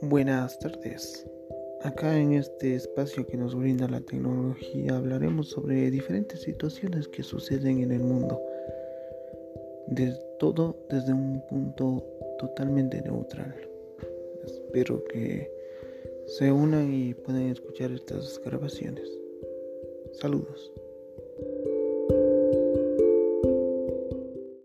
Buenas tardes. Acá en este espacio que nos brinda la tecnología hablaremos sobre diferentes situaciones que suceden en el mundo. De todo desde un punto totalmente neutral. Espero que se unan y puedan escuchar estas grabaciones. Saludos.